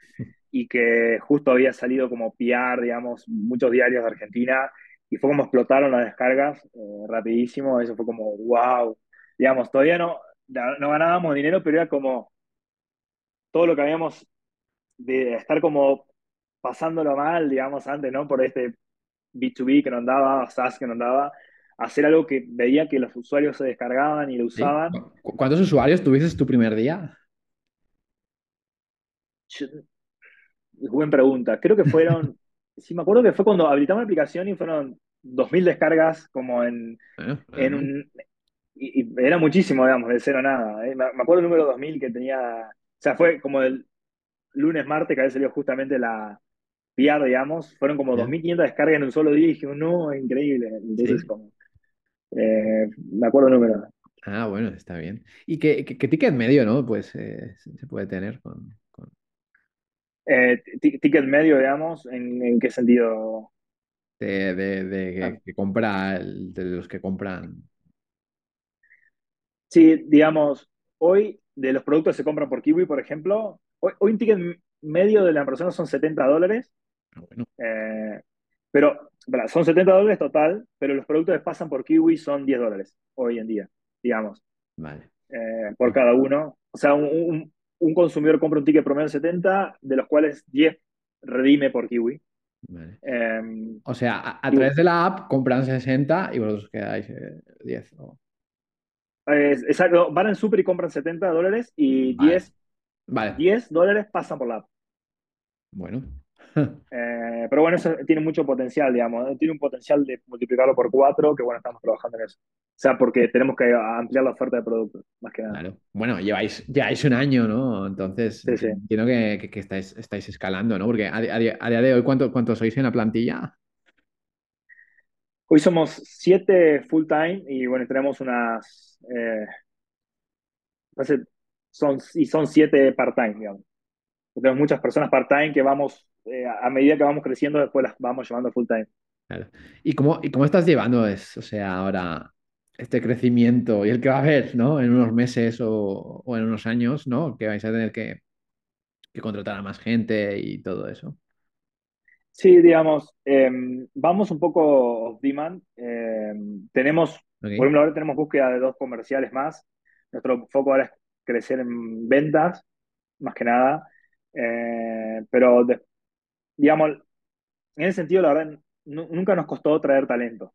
y que justo había salido como PR, digamos, muchos diarios de Argentina y fue como explotaron las descargas eh, rapidísimo. Eso fue como, wow. Digamos, todavía no, no ganábamos dinero, pero era como todo lo que habíamos de estar como pasándolo mal, digamos, antes, ¿no? Por este B2B que nos daba, SaaS que nos daba, hacer algo que veía que los usuarios se descargaban y lo usaban. ¿Cuántos usuarios tuviste tu primer día? Buena pregunta. Creo que fueron, [laughs] sí, me acuerdo que fue cuando habilitamos la aplicación y fueron 2.000 descargas como en, en un... Y, era muchísimo, digamos, de cero a nada. ¿eh? Me, acuerdo el número 2000 que tenía, o sea, fue como el lunes, martes, que había salido justamente la, digamos, fueron como 2.500 descargas en un solo día y dije, no, es increíble. Entonces, como, eh, me acuerdo el número. Ah, bueno, está bien. ¿Y qué, qué, ticket medio, no? Pues eh, se puede tener con... Eh, ticket medio, digamos, ¿en, qué sentido? De, de, ah. que, compra, de los que compran. Sí, digamos, hoy de los productos que se compran por Kiwi, por ejemplo, hoy, hoy un ticket medio de la persona son 70 dólares Ah, eh, pero son 70 dólares total, pero los productos que pasan por Kiwi son 10 dólares hoy en día, digamos. Vale. Eh, por cada uno. O sea, un, consumidor compra un ticket promedio de 70, de los cuales 10 redime por Kiwi. Em, o sea, a, través de la app compran 60 y vosotros quedáis 10. Eh, exacto, van en super y compran 70 dólares y 10, vale. 10 dólares pasan por la app. Bueno, [laughs] Eh, pero bueno, eso tiene mucho potencial, digamos. Tiene un potencial de multiplicarlo por cuatro, que bueno, estamos trabajando en eso. O sea, porque tenemos que ampliar la oferta de productos, más que nada. Claro. Bueno, lleváis, lleváis un año, ¿no? Entonces, entiendo que, que, estáis, estáis, escalando, ¿no? Porque a, día de hoy, ¿cuántos cuánto sois en la plantilla? Hoy somos siete full time y bueno, tenemos unas. Eh, son, y son siete part time, digamos. Tenemos muchas personas part time que vamos eh, a medida que vamos creciendo, después las vamos llevando full time. ¿Y cómo, ¿Y cómo estás llevando eso? O sea, ahora este crecimiento y el que va a haber, ¿no? En unos meses o, en unos años, ¿no? Que vais a tener que, contratar a más gente y todo eso. Sí, digamos, em, vamos un poco off demand. Em, tenemos, por ejemplo, ahora tenemos búsqueda de dos comerciales más. Nuestro foco ahora es crecer en ventas, más que nada. Eh, pero de, digamos, en ese sentido, la verdad, nunca nos costó traer talento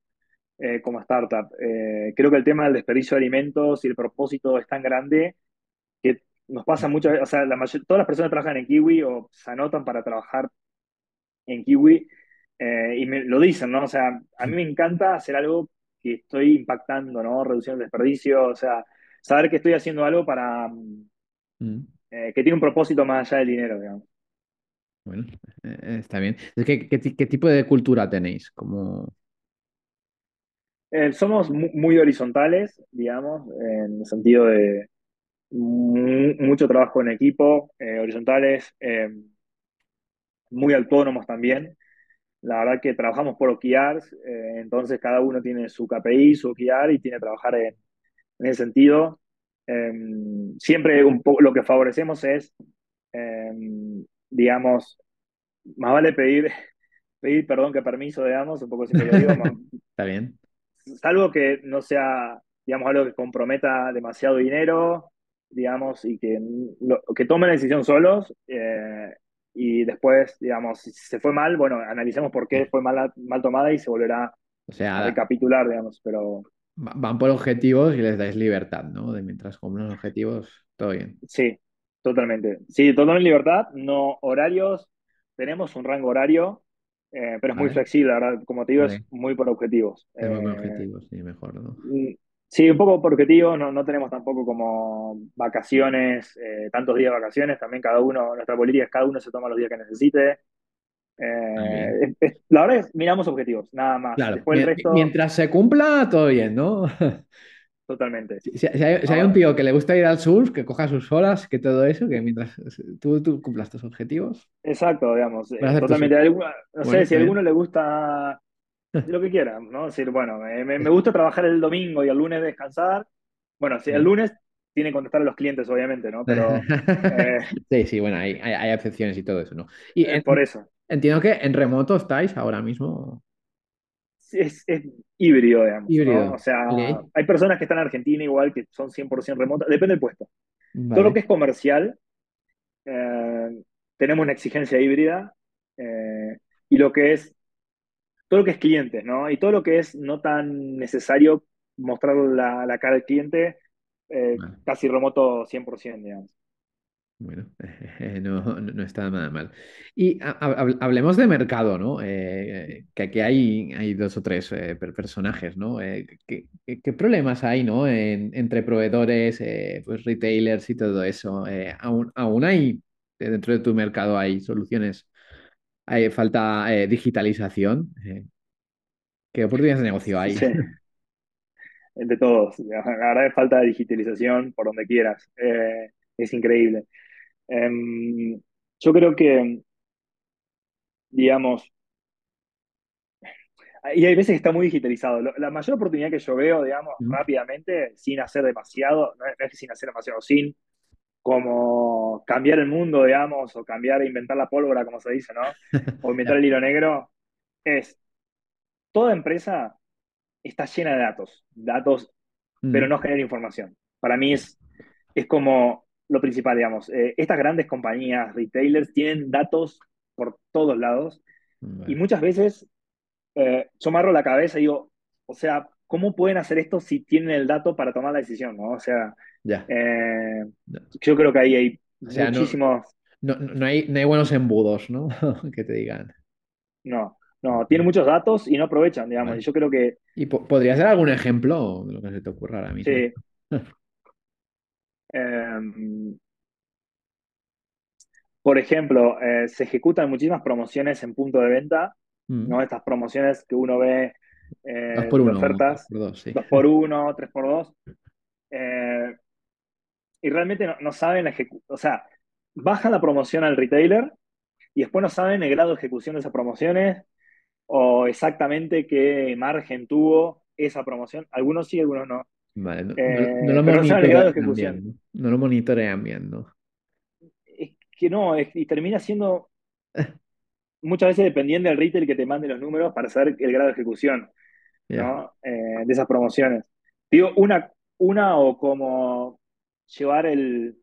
eh, como startup. Eh, creo que el tema del desperdicio de alimentos y el propósito es tan grande que nos pasa muchas veces, o sea, la todas las personas trabajan en Kiwi o se anotan para trabajar en Kiwi eh, y me lo dicen, ¿no? O sea, a mí me encanta hacer algo que estoy impactando, ¿no? Reducción de desperdicio, o sea, saber que estoy haciendo algo para mm, que tiene un propósito más allá del dinero, digamos. Bueno, eh, está bien. Es ¿qué, ti- qué tipo de cultura tenéis? Como... Eh, somos mu- muy horizontales, digamos, en el sentido de mu- mucho trabajo en equipo, eh, horizontales, muy autónomos también. La verdad que trabajamos por OKRs, entonces cada uno tiene su KPI, su OKR y tiene que trabajar en, en ese sentido. Eh, siempre un lo que favorecemos es, eh, digamos, más vale pedir, [laughs] pedir perdón que permiso, digamos, un poco siempre lo digo, más- [laughs] Está bien. salvo que no sea, digamos, algo que comprometa demasiado dinero, digamos, y que, lo- que tomen la decisión solos, eh, y después, digamos, si se fue mal, bueno, analicemos por qué fue mal, mal tomada y se volverá O a sea, recapitular, digamos, pero va- van por objetivos y les dais libertad, ¿no? De mientras cumplen los objetivos, todo bien. sí, totalmente. Sí, total libertad, no horarios, tenemos un rango horario, eh, pero es muy flexible, la verdad, como te digo, es muy por objetivos. Es Eh, objetivo, sí, mejor, ¿no? Sí, un poco por objetivo, no, no tenemos tampoco como vacaciones, eh, tantos días de vacaciones, también cada uno, nuestra política es cada uno se toma los días que necesite. Ah, Eh, bien. es- es- la verdad es, miramos objetivos, nada más. Claro, Después el resto, mientras se cumpla, todo bien, ¿no? [laughs] totalmente. Si, si- hay, si hay un tío que le gusta ir al surf, que coja sus horas, que todo eso, que mientras tú, tú cumplas tus objetivos, exacto, digamos, eh, totalmente. No Bueno, sé, si a alguno le gusta lo que quiera, ¿no? Decir, bueno, eh, me, me gusta trabajar el domingo y el lunes descansar. Bueno, si el lunes tiene que contestar a los clientes, obviamente, ¿no? Pero eh, [laughs] Sí, sí, bueno, hay, hay, hay excepciones y todo eso, ¿no? Y eh, en- por eso. entiendo que en remoto estáis ahora mismo. Es, es híbrido, digamos, ¿no? Híbrido. O sea, hay personas que están en Argentina igual que son 100% remotas, depende del puesto. Todo lo que es comercial, eh, tenemos una exigencia híbrida, eh, y lo que es, todo lo que es clientes, ¿no? Y todo lo que es no tan necesario mostrar la, la cara del cliente, eh, Vale. casi remoto 100%, digamos. Bueno, [laughs] no, no, está nada mal. Y ha- hab- hablemos de mercado, ¿no? Eh, que aquí hay, hay dos o tres eh, per- personajes, ¿no? Eh, ¿qué, qué- problemas hay, ¿no? En- entre proveedores, eh, pues retailers y todo eso. Eh, aún, aún hay, eh, dentro de tu mercado hay soluciones, hay falta eh, digitalización. Eh, ¿qué oportunidades de negocio hay? Sí, de todos. La verdad es falta de digitalización por donde quieras. Eh, es increíble. Em, yo creo que, digamos, Y hay veces que está muy digitalizado. La mayor oportunidad que yo veo, digamos, rápidamente, sin hacer demasiado, no es, que sin hacer demasiado, sin como cambiar el mundo, digamos, o cambiar, inventar la pólvora, como se dice, ¿no? O [laughs] inventar el hilo negro, es toda empresa está llena de datos, datos, pero no genera información. Para mí es, es como lo principal, digamos. Eh, estas grandes compañías, retailers, tienen datos por todos lados y muchas veces eh, yo me agarro la cabeza y digo, o sea, ¿cómo pueden hacer esto si tienen el dato para tomar la decisión, ¿no? O sea, Ya. eh, Ya. yo creo que ahí hay O sea, muchísimos, no, no hay, no hay buenos embudos, ¿no? [laughs] Que te digan. no, no, tienen muchos datos y no aprovechan, digamos, y yo creo que, ¿Y po- podrías dar algún ejemplo de lo que se te ocurra ahora mismo? sí, [laughs] eh, por ejemplo, eh, se ejecutan muchísimas promociones en punto de venta, Mm. ¿no? Estas promociones que uno ve eh, dos ofertas, por uno, tres por dos, eh, y realmente no, no saben la ejecu- o sea, bajan la promoción al retailer y después no saben el grado de ejecución de esas promociones o exactamente qué margen tuvo esa promoción. Algunos sí, algunos no. Vale, no, no- no Eh, lo no monitorean bien, ¿no? Lo monitorean bien, ¿no? Es que no, es- y termina siendo muchas veces dependiendo del retail que te mande los números para saber el grado de ejecución. Eh, de esas promociones. Digo, una, una o como llevar el,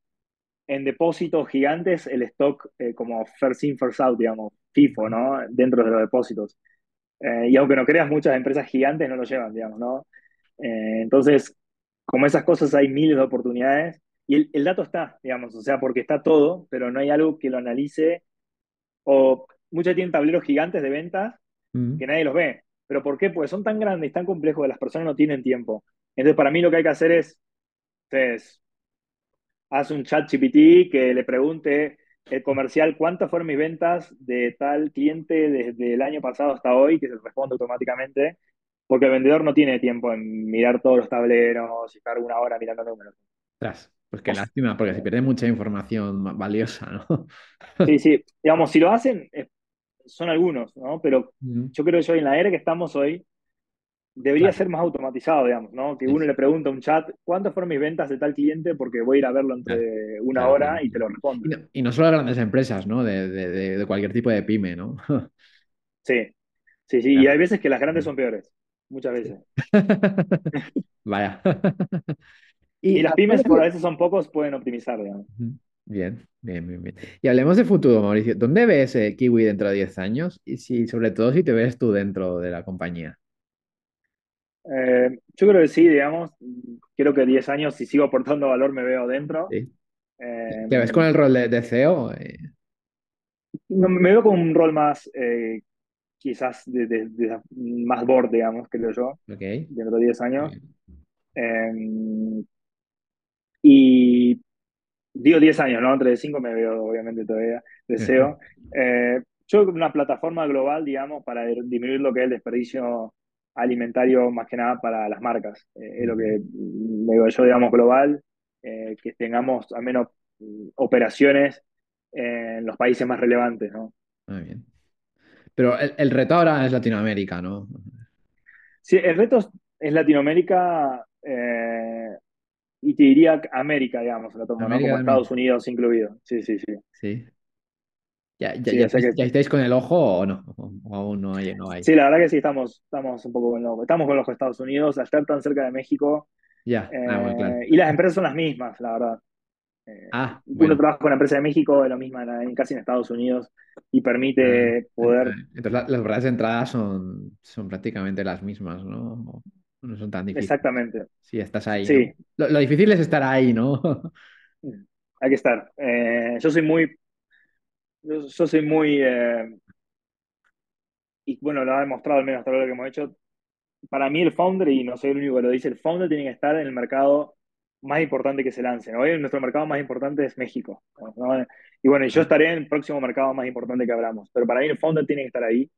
en depósitos gigantes el stock eh, como first in, first out, digamos, FIFO, ¿no? Dentro de los depósitos. Eh, y aunque no creas, muchas empresas gigantes no lo llevan, digamos, ¿no? Eh, entonces, como esas cosas hay miles de oportunidades y el, el dato está, digamos, o sea, porque está todo, pero no hay algo que lo analice, o muchos tienen tableros gigantes de ventas Mm, que nadie los ve. ¿Pero por qué? Pues son tan grandes, tan complejos que las personas no tienen tiempo. Entonces, para mí lo que hay que hacer es, es haz un chat GPT que le pregunte el comercial cuántas fueron mis ventas de tal cliente desde el año pasado hasta hoy, que se responde automáticamente, porque el vendedor no tiene tiempo en mirar todos los tableros y estar una hora mirando números. Ostras, pues qué lástima, porque se pierde mucha información ma- valiosa, ¿no? [laughs] sí, sí, digamos, si lo hacen, son algunos, ¿no? Pero yo creo que hoy en la era que estamos hoy, debería Claro, ser más automatizado, digamos, ¿no? Que sí, uno le pregunta a un chat, ¿cuántas fueron mis ventas de tal cliente? Porque voy a ir a verlo claro, entre una claro, claro, hora y te lo Y no, y no solo grandes empresas, ¿no? De, de- de- de cualquier tipo de pyme, ¿no? [laughs] Sí, sí, sí. Y hay veces que las grandes son peores, muchas veces. [laughs] Vaya. [laughs] Y Y las pymes, por a veces son pocos, pueden optimizar, digamos. Bien, bien, bien, bien. Y hablemos de futuro, Mauricio. ¿Dónde ves eh, Kiwi dentro de 10 años? Y si, sobre todo si te ves tú dentro de la compañía. Eh, yo creo que sí, digamos. Creo que 10 años, si sigo aportando valor, me veo dentro. ¿Sí? Eh, ¿Te ves con el rol de, de CEO? Eh, no, me veo con un rol más, quizás, de, de- de- más board, digamos, creo yo, ok. dentro de 10 Muy años. Eh, y digo 10 años, ¿no? Entre 5 me veo, obviamente, todavía deseo. [laughs] Eh, yo una plataforma global, digamos, para disminuir lo que es el desperdicio alimentario, más que nada para las marcas. Eh, es lo que me digo yo, digamos, global, eh, que tengamos al menos mm, operaciones en los países más relevantes, ¿no? Muy bien. Pero el, el reto ahora es Latinoamérica, ¿no? Sí, el reto es Latinoamérica eh, y te diría América, digamos, lo tomo, ¿no? Como. Estados Unidos incluido. Sí, sí, sí. Sí. ¿Ya, ya, Sí, estáis, que ya estáis con el ojo o no? O, aún no hay, no hay. Sí, la verdad que sí, estamos, estamos un poco con los, estamos con los Estados Unidos, al estar tan cerca de México, Ya. Ah, bueno, claro. eh, y las empresas son las mismas, la verdad. Eh, Ah, uno trabaja con la empresa de México, es lo mismo en, casi en Estados Unidos, y Ah, permite poder, entonces, entonces la- las barreras de entrada son, son prácticamente las mismas, ¿no? No son tan difíciles. exactamente, Si estás ahí, ¿no? sí, Lo, lo difícil es estar ahí, ¿no? hay que estar. Eh, yo soy muy, yo, yo soy muy, eh, y bueno, lo ha demostrado al menos hasta ahora lo que hemos hecho, para mí el founder, y no soy el único que lo dice, el founder tiene que estar en el mercado más importante que se lance. ¿no? Hoy nuestro mercado más importante es México. ¿no? Y bueno, yo estaré en el próximo mercado más importante que abramos, pero para mí el founder tiene que estar ahí.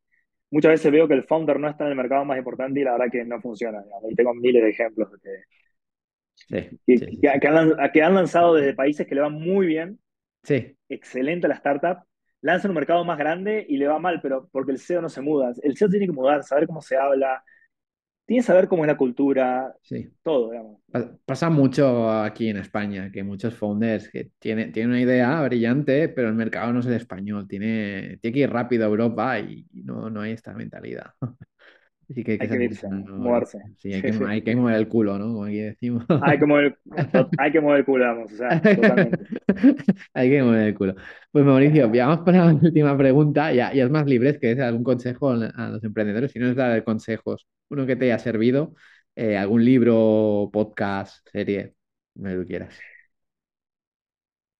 Muchas veces veo que el founder no está en el mercado más importante y la verdad que no funciona. digamos. Y tengo miles de ejemplos de Sí, que, sí, que, sí. que han, que han lanzado desde países que le van muy bien, Sí, excelente la startup, lanzan un mercado más grande y le va mal, pero porque el CEO no se muda. El CEO tiene que mudar, saber cómo se habla, tiene que saber cómo es la cultura, sí. todo, digamos. Pasa mucho aquí en España, que muchos founders que tienen, tienen una idea brillante, pero el mercado no es el español. Tiene, tiene que ir rápido a Europa y y no, no hay esta mentalidad. [laughs] Así que hay que Hay que irse, moverse. Sí, hay Sí, que, sí. hay que mover el culo, ¿no? Como aquí decimos. Hay que mover, [laughs] hay que mover el culo, vamos, o sea, [laughs] totalmente. Hay que mover el culo. Pues Mauricio, vamos para la última pregunta. Ya, ya es más libre, que es algún consejo a los emprendedores. Si no es dar consejos, uno que te haya servido, eh, algún libro, podcast, serie, lo que tú quieras.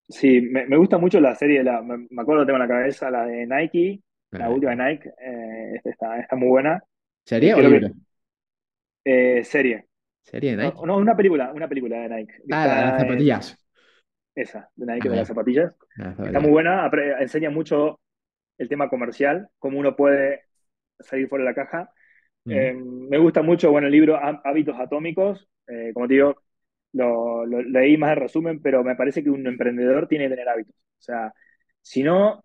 Sí, me, me gusta mucho la serie, la, me, me acuerdo, tengo en la cabeza la de Nike, la última de Nike, eh, está muy buena. ¿Serie o libro? que, eh, serie. Serie de No, Nike. no, una película, una película de Nike. Ah, la de las zapatillas. esa, de Nike, Ah, de las zapatillas. Las Está muy buena, enseña mucho el tema comercial, cómo uno puede salir fuera de la caja. Mm. Eh, me gusta mucho, bueno, el libro Há- Hábitos Atómicos. Eh, como te digo, lo, lo- leí más de resumen, pero me parece que un emprendedor tiene que tener hábitos. O sea, si no,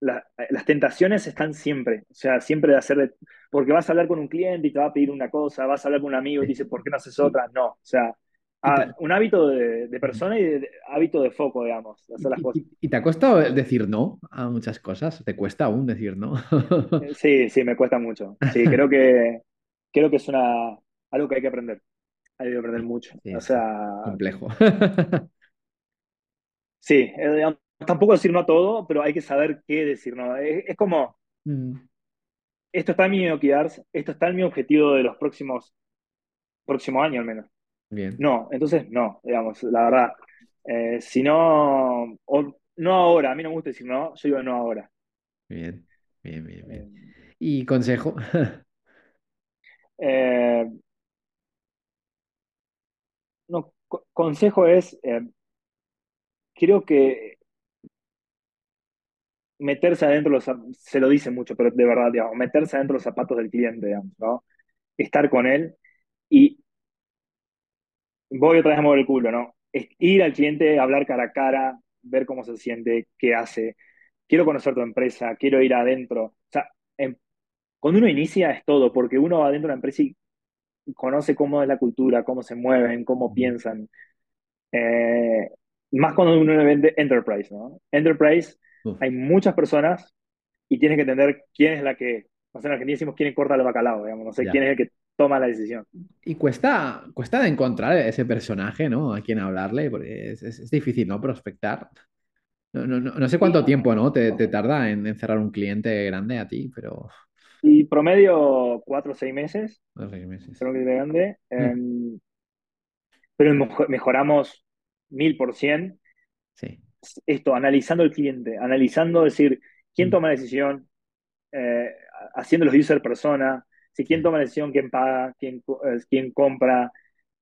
la- las tentaciones están siempre. O sea, siempre de hacer, de- porque vas a hablar con un cliente y te va a pedir una cosa, vas a hablar con un amigo y te dice, ¿por qué no haces otra? No. O sea, ah, un hábito de, de persona y de, hábito de foco, digamos, de hacer las y- cosas. y- te ha costado decir no a muchas cosas. ¿Te cuesta aún decir no? Eh, Sí, sí, me cuesta mucho. Sí, [laughs] creo que, creo que es una, algo que hay que aprender. Hay que aprender mucho. Sí, O sea, Complejo. sí, eh, tampoco decir no a todo, pero hay que saber qué decir no. Es, es como, Mm, esto está en mi OKRs, esto está en mi objetivo de los próximos, próximo año al menos. Bien. No, entonces no, digamos, la verdad. Eh, si no, o, no ahora, a mí no me gusta decir no, yo digo no ahora. Bien, bien, bien, bien. Eh, ¿Y consejo? eh, no, co- consejo es, creo que meterse adentro, de los, se lo dice mucho, pero de verdad, digamos, meterse adentro de los zapatos del cliente, digamos, ¿no? Estar con él y voy otra vez a mover el culo, ¿no? Es ir al cliente, hablar cara a cara, ver cómo se siente, qué hace. Quiero conocer tu empresa, quiero ir adentro. O sea, em- cuando uno inicia es todo, porque uno va adentro de la empresa y conoce cómo es la cultura, cómo se mueven, cómo piensan. Eh, más cuando uno vende enterprise, ¿no? Enterprise, Hay muchas personas y tienes que entender quién es la que, no sé, en Argentina decimos quién corta el bacalao, digamos, no sé ya. quién es el que toma la decisión. Y cuesta, cuesta de encontrar ese personaje, ¿no? A quien hablarle, porque es, es- es difícil, ¿no? Prospectar. No, no, no, no sé cuánto Y, tiempo, ¿no? Te, te tarda en, en cerrar un cliente grande a ti, pero y promedio cuatro o seis meses, dos seis meses. creo que es grande, Mm, em, pero mejo- mejoramos mil por cien sí. Esto, analizando el cliente, analizando, decir, quién Mm, toma la decisión, eh, haciendo los user persona, si quién sí, toma la decisión, quién paga, quién, eh, quién compra,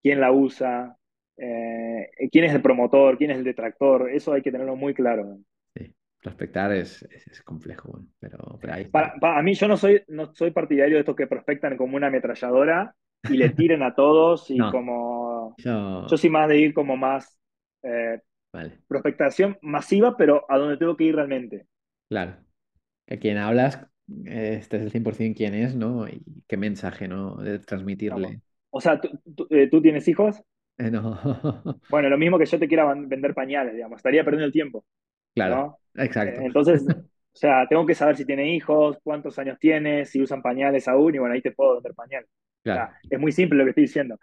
quién la usa, eh, quién es el promotor, quién es el detractor, eso hay que tenerlo muy claro. sí. Prospectar es, es, es complejo, pero, pero ahí. Para, para a mí yo no soy, no soy partidario de estos que prospectan como una ametralladora y le [laughs] tiren a todos y No, como... Yo eso, soy más de ir como más eh, vale, prospectación masiva, pero a donde tengo que ir realmente. claro. Que quien hablas, este es el 100% quién es, ¿no? Y qué mensaje, ¿no? De transmitirle. O sea, ¿tú, tú, eh, ¿tú tienes hijos? Eh, no, [laughs] Bueno, lo mismo que yo te quiera vender pañales, digamos, estaría perdiendo el tiempo, claro, ¿no? Exacto. entonces, [laughs] o sea, tengo que saber si tiene hijos, cuántos años tiene, si usan pañales aún, y bueno, ahí te puedo vender pañales. O Claro. sea, es muy simple lo que estoy diciendo,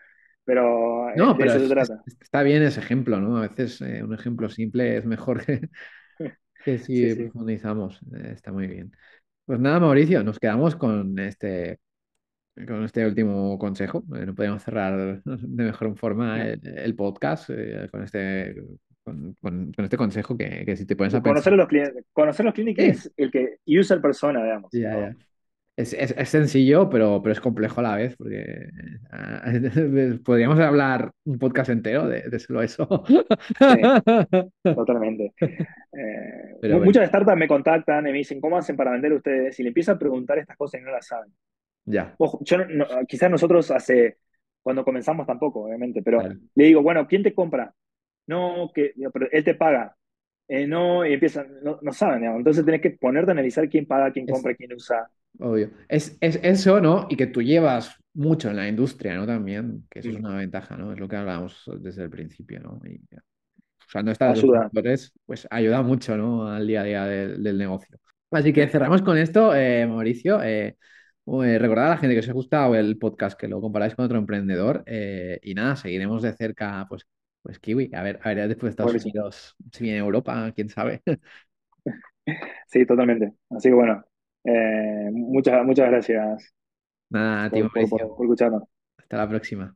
pero eh, No, de pero eso se es- es- trata. está bien ese ejemplo, ¿no? A veces eh, un ejemplo simple es mejor que, [laughs] que Sí, si sí. profundizamos. Eh, está muy bien. Pues nada, Mauricio, nos quedamos con este, con este último consejo. Eh, no podemos cerrar de mejor forma el, el podcast eh, con este, con, con- con este consejo que, que si te pones a. Conocer los clientes, conocer los clientes, Sí, es el que user persona, digamos. Es, es- es sencillo, pero, pero es complejo a la vez, porque ah, [laughs] podríamos hablar un podcast entero de, de solo eso. Sí, [laughs] totalmente. Eh, Pero mu- bueno, muchas startups me contactan y me dicen, ¿cómo hacen para vender ustedes? Y le empiezo a preguntar estas cosas y no las saben. ya, Ojo, yo no- quizás nosotros hace, cuando comenzamos tampoco, obviamente, pero claro, le digo, bueno, ¿quién te compra? No, que, pero él te paga. Eh, no, y empiezan, no, no saben, digamos. Entonces tenés que ponerte a analizar quién paga, quién es compra, quién usa. Obvio. Es, es eso, ¿no? Y que tú llevas mucho en la industria, ¿no? También, que eso es una ventaja, ¿no? Es lo que hablábamos desde el principio, ¿no? Y usando estas dos ayuda. factores, pues ayuda mucho, ¿no? Al día a día del, del negocio. Así que cerramos con esto, eh, Mauricio. Eh, eh, recordad a la gente que os ha gustado el podcast, que lo comparáis con otro emprendedor. eh, y nada, seguiremos de cerca, pues, pues Kiwi. A ver, a ver después de Estados. Unidos, si viene Europa, quién sabe. [laughs] Sí, totalmente. Así que bueno, eh, muchas, muchas gracias Nada, tío por, por, por por escucharnos. Hasta la próxima.